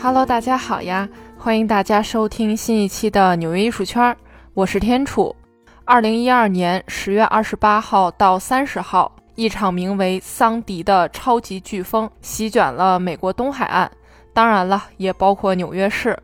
Hello，大家好呀！欢迎大家收听新一期的纽约艺术圈，我是天楚。二零一二年十月二十八号到三十号，一场名为桑迪的超级飓风席卷了美国东海岸，当然了，也包括纽约市。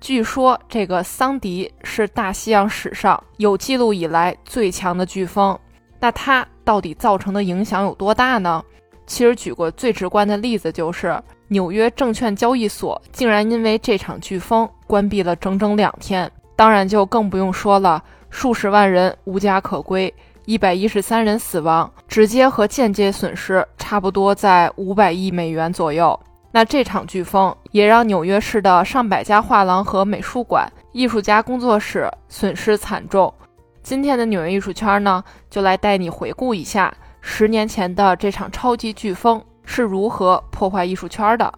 据说这个桑迪是大西洋史上有记录以来最强的飓风。那它到底造成的影响有多大呢？其实举个最直观的例子，就是纽约证券交易所竟然因为这场飓风关闭了整整两天。当然就更不用说了，数十万人无家可归，一百一十三人死亡，直接和间接损失差不多在五百亿美元左右。那这场飓风也让纽约市的上百家画廊和美术馆、艺术家工作室损失惨重。今天的纽约艺术圈呢，就来带你回顾一下十年前的这场超级飓风是如何破坏艺术圈的。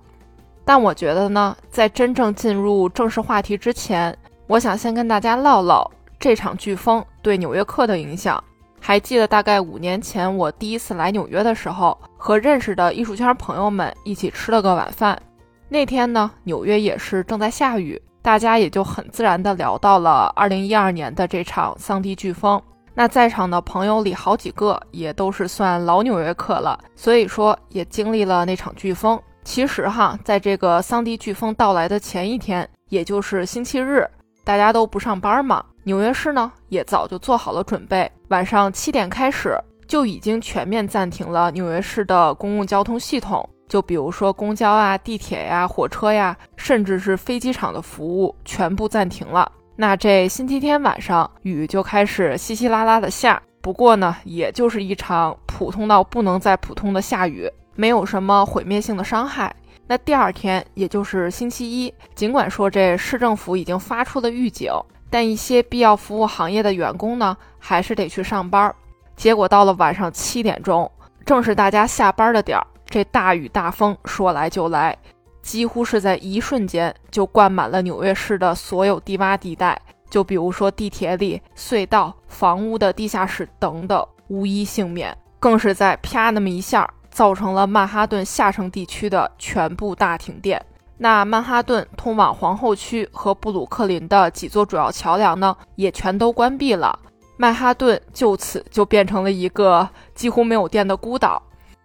但我觉得呢，在真正进入正式话题之前，我想先跟大家唠唠这场飓风对纽约客的影响。还记得大概五年前我第一次来纽约的时候，和认识的艺术圈朋友们一起吃了个晚饭。那天呢，纽约也是正在下雨，大家也就很自然地聊到了2012年的这场桑迪飓风。那在场的朋友里好几个也都是算老纽约客了，所以说也经历了那场飓风。其实哈，在这个桑迪飓风到来的前一天，也就是星期日，大家都不上班嘛。纽约市呢也早就做好了准备，晚上七点开始就已经全面暂停了纽约市的公共交通系统，就比如说公交啊、地铁呀、火车呀，甚至是飞机场的服务全部暂停了。那这星期天晚上雨就开始稀稀拉拉的下，不过呢，也就是一场普通到不能再普通的下雨，没有什么毁灭性的伤害。那第二天，也就是星期一，尽管说这市政府已经发出了预警。但一些必要服务行业的员工呢，还是得去上班。结果到了晚上七点钟，正是大家下班的点儿，这大雨大风说来就来，几乎是在一瞬间就灌满了纽约市的所有低洼地带。就比如说地铁里、隧道、房屋的地下室等等，无一幸免。更是在啪那么一下，造成了曼哈顿下城地区的全部大停电。那曼哈顿通往皇后区和布鲁克林的几座主要桥梁呢，也全都关闭了。曼哈顿就此就变成了一个几乎没有电的孤岛。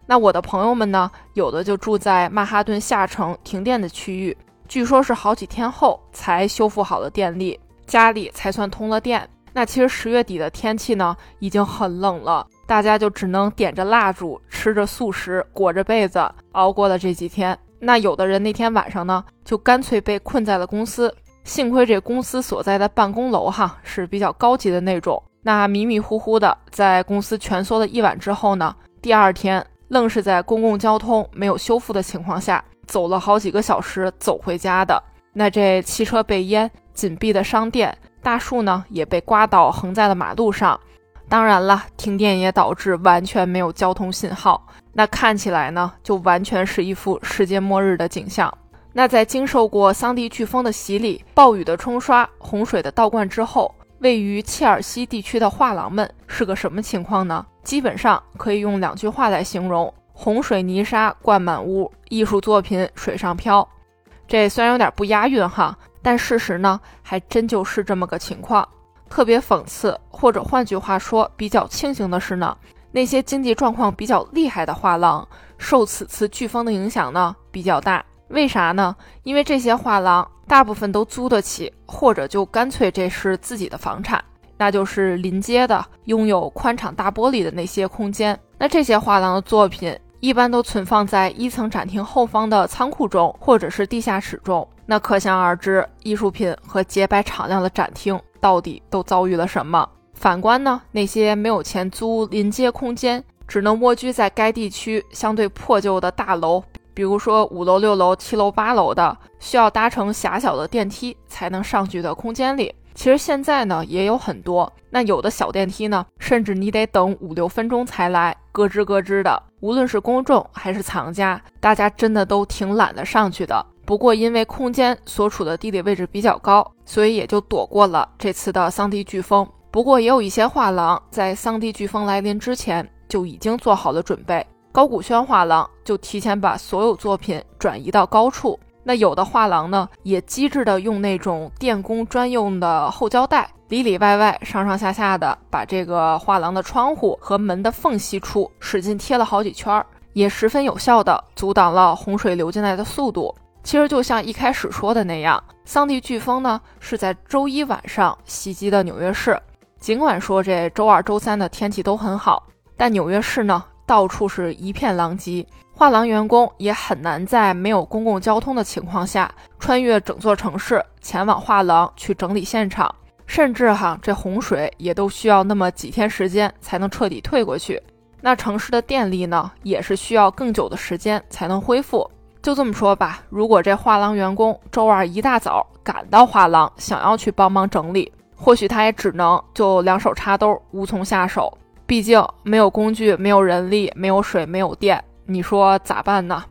那我的朋友们呢，有的就住在曼哈顿下城停电的区域，据说是好几天后才修复好了电力，家里才算通了电。那其实十月底的天气呢，已经很冷了，大家就只能点着蜡烛，吃着素食，裹着被子熬过了这几天。那有的人那天晚上呢，就干脆被困在了公司。幸亏这公司所在的办公楼哈是比较高级的那种。那迷迷糊糊的在公司蜷缩了一晚之后呢，第二天愣是在公共交通没有修复的情况下，走了好几个小时走回家的。那这汽车被淹，紧闭的商店，大树呢也被刮倒横在了马路上。当然了，停电也导致完全没有交通信号。那看起来呢，就完全是一副世界末日的景象。那在经受过桑迪飓风的洗礼、暴雨的冲刷、洪水的倒灌之后，位于切尔西地区的画廊们是个什么情况呢？基本上可以用两句话来形容：洪水泥沙灌满屋，艺术作品水上漂。这虽然有点不押韵哈，但事实呢，还真就是这么个情况。特别讽刺，或者换句话说，比较庆幸的是呢。那些经济状况比较厉害的画廊，受此次飓风的影响呢比较大。为啥呢？因为这些画廊大部分都租得起，或者就干脆这是自己的房产，那就是临街的，拥有宽敞大玻璃的那些空间。那这些画廊的作品一般都存放在一层展厅后方的仓库中，或者是地下室中。那可想而知，艺术品和洁白敞亮的展厅到底都遭遇了什么？反观呢，那些没有钱租临街空间，只能蜗居在该地区相对破旧的大楼，比如说五楼、六楼、七楼、八楼的，需要搭乘狭小的电梯才能上去的空间里，其实现在呢也有很多。那有的小电梯呢，甚至你得等五六分钟才来，咯吱咯吱的。无论是公众还是藏家，大家真的都挺懒得上去的。不过因为空间所处的地理位置比较高，所以也就躲过了这次的桑迪飓风。不过也有一些画廊在桑迪飓风来临之前就已经做好了准备。高古轩画廊就提前把所有作品转移到高处。那有的画廊呢，也机智的用那种电工专用的厚胶带，里里外外、上上下下的把这个画廊的窗户和门的缝隙处使劲贴了好几圈，也十分有效的阻挡了洪水流进来的速度。其实就像一开始说的那样，桑迪飓风呢是在周一晚上袭击的纽约市。尽管说这周二、周三的天气都很好，但纽约市呢到处是一片狼藉。画廊员工也很难在没有公共交通的情况下穿越整座城市前往画廊去整理现场，甚至哈这洪水也都需要那么几天时间才能彻底退过去。那城市的电力呢，也是需要更久的时间才能恢复。就这么说吧，如果这画廊员工周二一大早赶到画廊，想要去帮忙整理，或许他也只能就两手插兜，无从下手。毕竟没有工具，没有人力，没有水，没有电。你说咋办呢？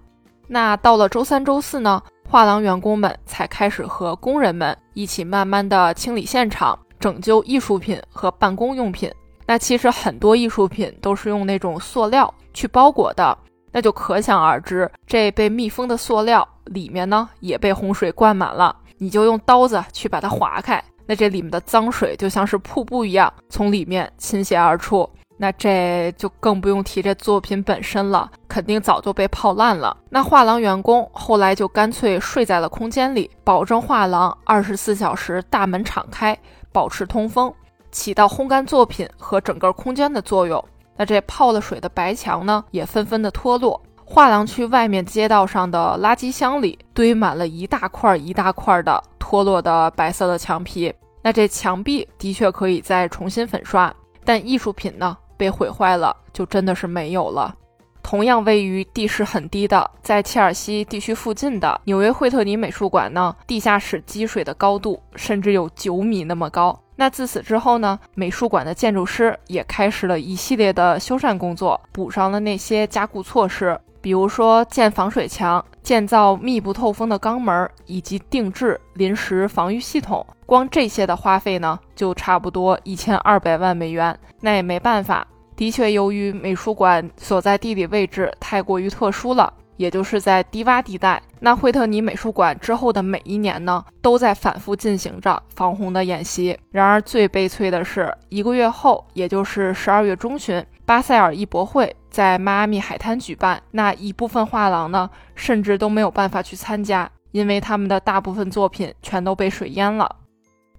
那到了周三、周四呢？画廊员工们才开始和工人们一起慢慢的清理现场，拯救艺术品和办公用品。那其实很多艺术品都是用那种塑料去包裹的，那就可想而知，这被密封的塑料里面呢也被洪水灌满了。你就用刀子去把它划开，那这里面的脏水就像是瀑布一样从里面倾泻而出。那这就更不用提这作品本身了，肯定早就被泡烂了。那画廊员工后来就干脆睡在了空间里，保证画廊二十四小时大门敞开，保持通风，起到烘干作品和整个空间的作用。那这泡了水的白墙呢，也纷纷的脱落。画廊区外面街道上的垃圾箱里堆满了一大块一大块的脱落的白色的墙皮。那这墙壁的确可以再重新粉刷，但艺术品呢？被毁坏了，就真的是没有了。同样位于地势很低的，在切尔西地区附近的纽约惠特尼美术馆呢，地下室积水的高度甚至有九米那么高。那自此之后呢，美术馆的建筑师也开始了一系列的修缮工作，补上了那些加固措施，比如说建防水墙、建造密不透风的钢门，以及定制临时防御系统。光这些的花费呢，就差不多一千二百万美元。那也没办法，的确，由于美术馆所在地理位置太过于特殊了，也就是在低洼地带。那惠特尼美术馆之后的每一年呢，都在反复进行着防洪的演习。然而，最悲催的是，一个月后，也就是十二月中旬，巴塞尔艺博会在迈阿密海滩举办，那一部分画廊呢，甚至都没有办法去参加，因为他们的大部分作品全都被水淹了。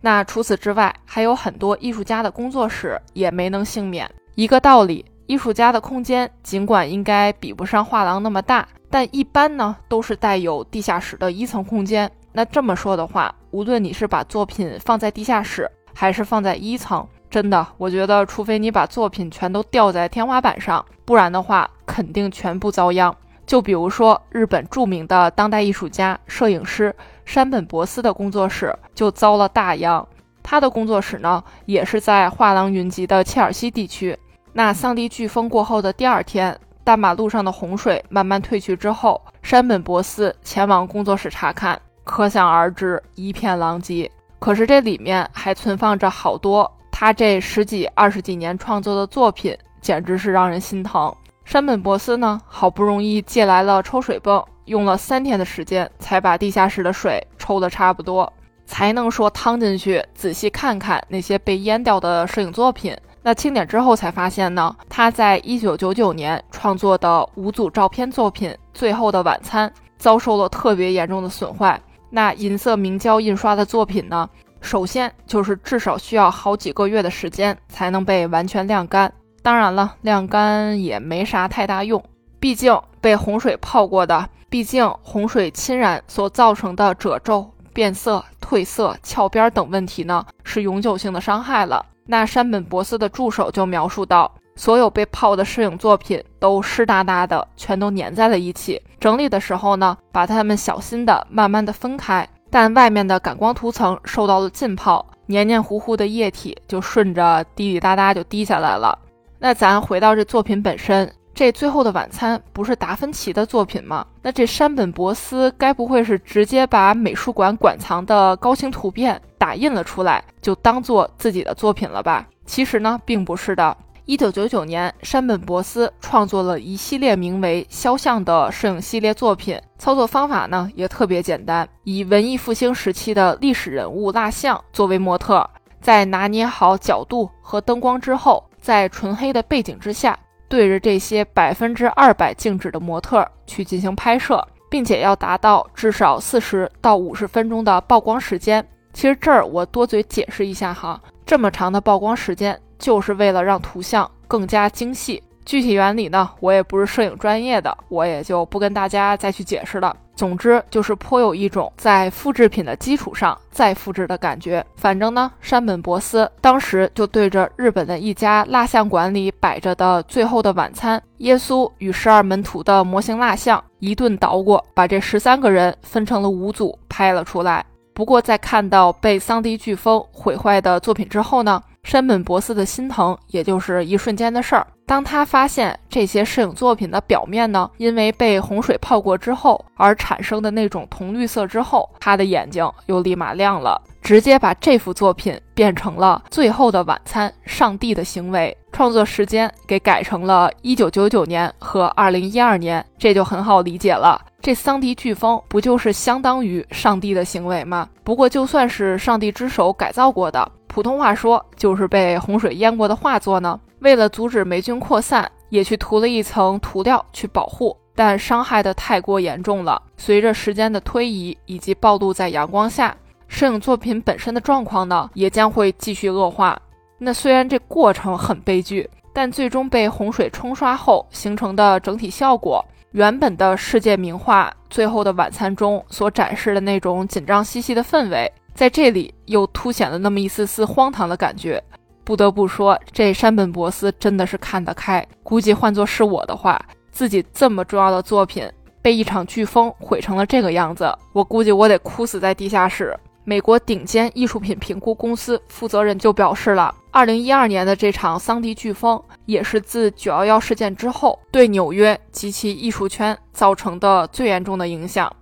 那除此之外，还有很多艺术家的工作室也没能幸免。一个道理，艺术家的空间尽管应该比不上画廊那么大，但一般呢都是带有地下室的一层空间。那这么说的话，无论你是把作品放在地下室，还是放在一层，真的，我觉得除非你把作品全都吊在天花板上，不然的话，肯定全部遭殃。就比如说日本著名的当代艺术家、摄影师。山本博斯的工作室就遭了大殃。他的工作室呢，也是在画廊云集的切尔西地区。那桑迪飓风过后的第二天，大马路上的洪水慢慢退去之后，山本博斯前往工作室查看，可想而知，一片狼藉。可是这里面还存放着好多他这十几、二十几年创作的作品，简直是让人心疼。山本博斯呢，好不容易借来了抽水泵。用了三天的时间才把地下室的水抽得差不多，才能说趟进去仔细看看那些被淹掉的摄影作品。那清点之后才发现呢，他在一九九九年创作的五组照片作品《最后的晚餐》遭受了特别严重的损坏。那银色明胶印刷的作品呢，首先就是至少需要好几个月的时间才能被完全晾干。当然了，晾干也没啥太大用，毕竟被洪水泡过的。毕竟洪水侵染所造成的褶皱、变色、褪色、翘边等问题呢，是永久性的伤害了。那山本博斯的助手就描述到，所有被泡的摄影作品都湿哒哒的，全都粘在了一起。整理的时候呢，把它们小心的、慢慢的分开，但外面的感光涂层受到了浸泡，黏黏糊糊的液体就顺着滴滴答答就滴下来了。那咱回到这作品本身。这最后的晚餐不是达芬奇的作品吗？那这山本博斯该不会是直接把美术馆馆藏的高清图片打印了出来，就当做自己的作品了吧？其实呢，并不是的。一九九九年，山本博斯创作了一系列名为《肖像》的摄影系列作品，操作方法呢也特别简单，以文艺复兴时期的历史人物蜡像作为模特，在拿捏好角度和灯光之后，在纯黑的背景之下，对着这些百分之二百静止的模特去进行拍摄，并且要达到至少四十到五十分钟的曝光时间。其实这儿我多嘴解释一下哈，这么长的曝光时间。就是为了让图像更加精细，具体原理呢，我也不是摄影专业的，我也就不跟大家再去解释了。总之就是颇有一种在复制品的基础上再复制的感觉。反正呢，山本博斯当时就对着日本的一家蜡像馆里摆着的《最后的晚餐》耶稣与十二门徒的模型蜡像一顿捣鼓，把这十三个人分成了五组拍了出来。不过在看到被桑迪飓风毁坏的作品之后呢？山本博斯的心疼也就是一瞬间的事儿。当他发现这些摄影作品的表面呢，因为被洪水泡过之后而产生的那种铜绿色之后，他的眼睛又立马亮了，直接把这幅作品变成了《最后的晚餐》上帝的行为，创作时间给改成了一九九九年和二零一二年，这就很好理解了。这桑迪飓风不就是相当于上帝的行为吗？不过就算是上帝之手改造过的。普通话说就是被洪水淹过的画作呢。为了阻止霉菌扩散，也去涂了一层涂料去保护，但伤害的太过严重了。随着时间的推移以及暴露在阳光下，摄影作品本身的状况呢，也将会继续恶化。那虽然这过程很悲剧，但最终被洪水冲刷后形成的整体效果，原本的世界名画《最后的晚餐》中所展示的那种紧张兮兮的氛围。在这里又凸显了那么一丝丝荒唐的感觉，不得不说，这山本博斯真的是看得开。估计换作是我的话，自己这么重要的作品被一场飓风毁成了这个样子，我估计我得哭死在地下室。美国顶尖艺术品评估公司负责人就表示了，二零一二年的这场桑迪飓风也是自九幺幺事件之后对纽约及其艺术圈造成的最严重的影响。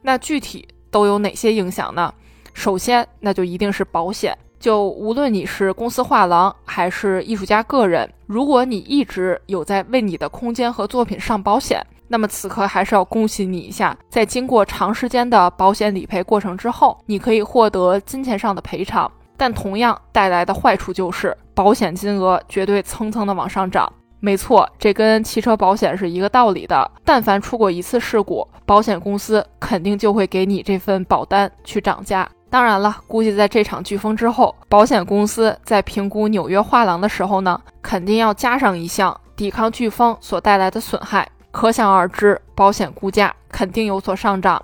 那具体都有哪些影响呢？首先，那就一定是保险。就无论你是公司画廊还是艺术家个人，如果你一直有在为你的空间和作品上保险，那么此刻还是要恭喜你一下，在经过长时间的保险理赔过程之后，你可以获得金钱上的赔偿。但同样带来的坏处就是，保险金额绝对蹭蹭的往上涨。没错，这跟汽车保险是一个道理的。但凡出过一次事故，保险公司肯定就会给你这份保单去涨价。当然了，估计在这场飓风之后，保险公司在评估纽约画廊的时候呢，肯定要加上一项抵抗飓风所带来的损害。可想而知，保险估价肯定有所上涨。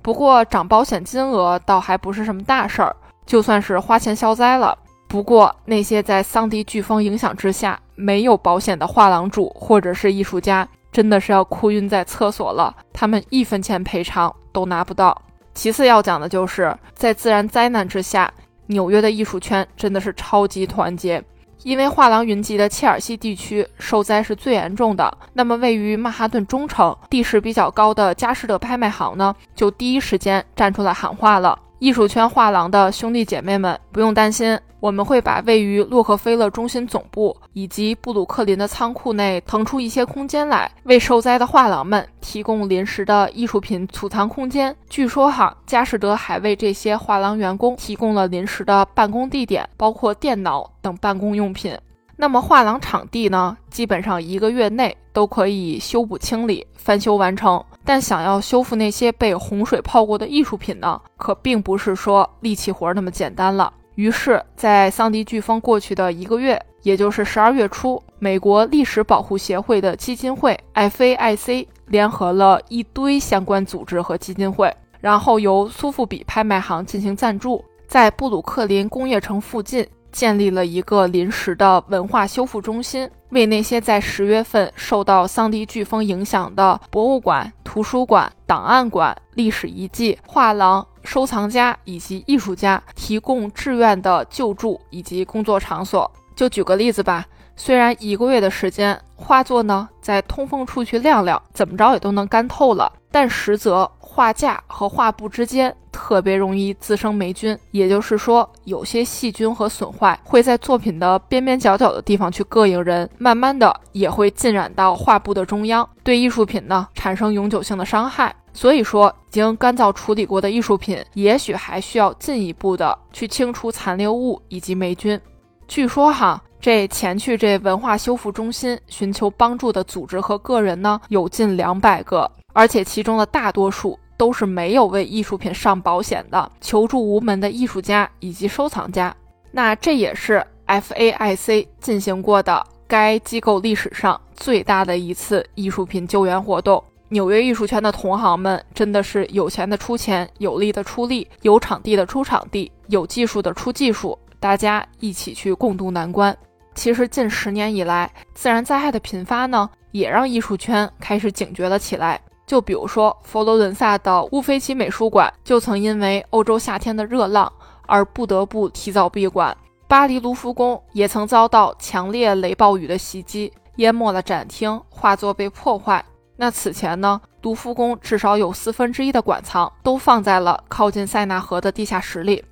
不过涨保险金额倒还不是什么大事儿，就算是花钱消灾了。不过那些在桑迪飓风影响之下没有保险的画廊主或者是艺术家，真的是要哭晕在厕所了，他们一分钱赔偿都拿不到。其次要讲的就是在自然灾难之下，纽约的艺术圈真的是超级团结。因为画廊云集的切尔西地区受灾是最严重的，那么位于曼哈顿中城、地势比较高的佳士得拍卖行呢，就第一时间站出来喊话了。艺术圈画廊的兄弟姐妹们，不用担心，我们会把位于洛克菲勒中心总部以及布鲁克林的仓库内腾出一些空间来，为受灾的画廊们提供临时的艺术品储藏空间。据说哈，佳士得还为这些画廊员工提供了临时的办公地点，包括电脑等办公用品。那么画廊场地呢，基本上一个月内都可以修补清理、翻修完成。但想要修复那些被洪水泡过的艺术品呢，可并不是说力气活那么简单了。于是，在桑迪飓风过去的一个月，也就是十二月初，美国历史保护协会的基金会 FAIC 联合了一堆相关组织和基金会，然后由苏富比拍卖行进行赞助，在布鲁克林工业城附近。建立了一个临时的文化修复中心，为那些在十月份受到桑迪飓风影响的博物馆、图书馆、档案馆、历史遗迹、画廊、收藏家以及艺术家提供志愿的救助以及工作场所。就举个例子吧，虽然一个月的时间，画作呢在通风处去晾晾，怎么着也都能干透了，但实则画架和画布之间特别容易滋生霉菌，也就是说，有些细菌和损坏会在作品的边边角角的地方去膈应人，慢慢的也会浸染到画布的中央，对艺术品呢产生永久性的伤害。所以说，已经干燥处理过的艺术品，也许还需要进一步的去清除残留物以及霉菌。据说哈，这前去这文化修复中心寻求帮助的组织和个人呢，有近两百个，而且其中的大多数都是没有为艺术品上保险的求助无门的艺术家以及收藏家。那这也是 FAIC 进行过的该机构历史上最大的一次艺术品救援活动。纽约艺术圈的同行们真的是有钱的出钱，有力的出力，有场地的出场地，有技术的出技术，大家一起去共度难关。其实近十年以来，自然灾害的频发呢，也让艺术圈开始警觉了起来。就比如说佛罗伦萨的乌菲齐美术馆，就曾因为欧洲夏天的热浪而不得不提早闭馆；巴黎卢浮宫也曾遭到强烈雷暴雨的袭击，淹没了展厅，画作被破坏。那此前呢，卢浮宫至少有四分之一的馆藏都放在了靠近塞纳河的地下室里。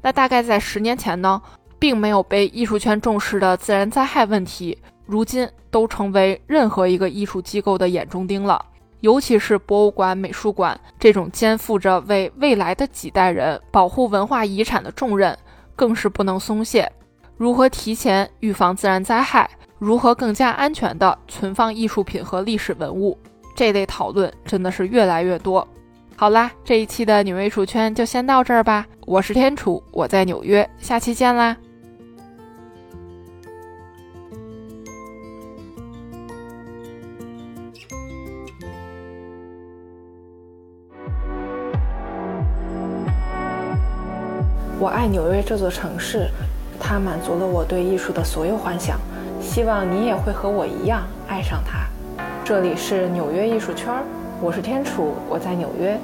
那大概在十年前呢，并没有被艺术圈重视的自然灾害问题，如今都成为任何一个艺术机构的眼中钉了。尤其是博物馆、美术馆这种肩负着为未来的几代人保护文化遗产的重任，更是不能松懈。如何提前预防自然灾害？如何更加安全地存放艺术品和历史文物？这类讨论真的是越来越多。好啦，这一期的纽约艺术圈就先到这儿吧。我是天楚，我在纽约，下期见啦！在纽约这座城市，它满足了我对艺术的所有幻想。希望你也会和我一样爱上它。这里是纽约艺术圈，我是天楚，我在纽约。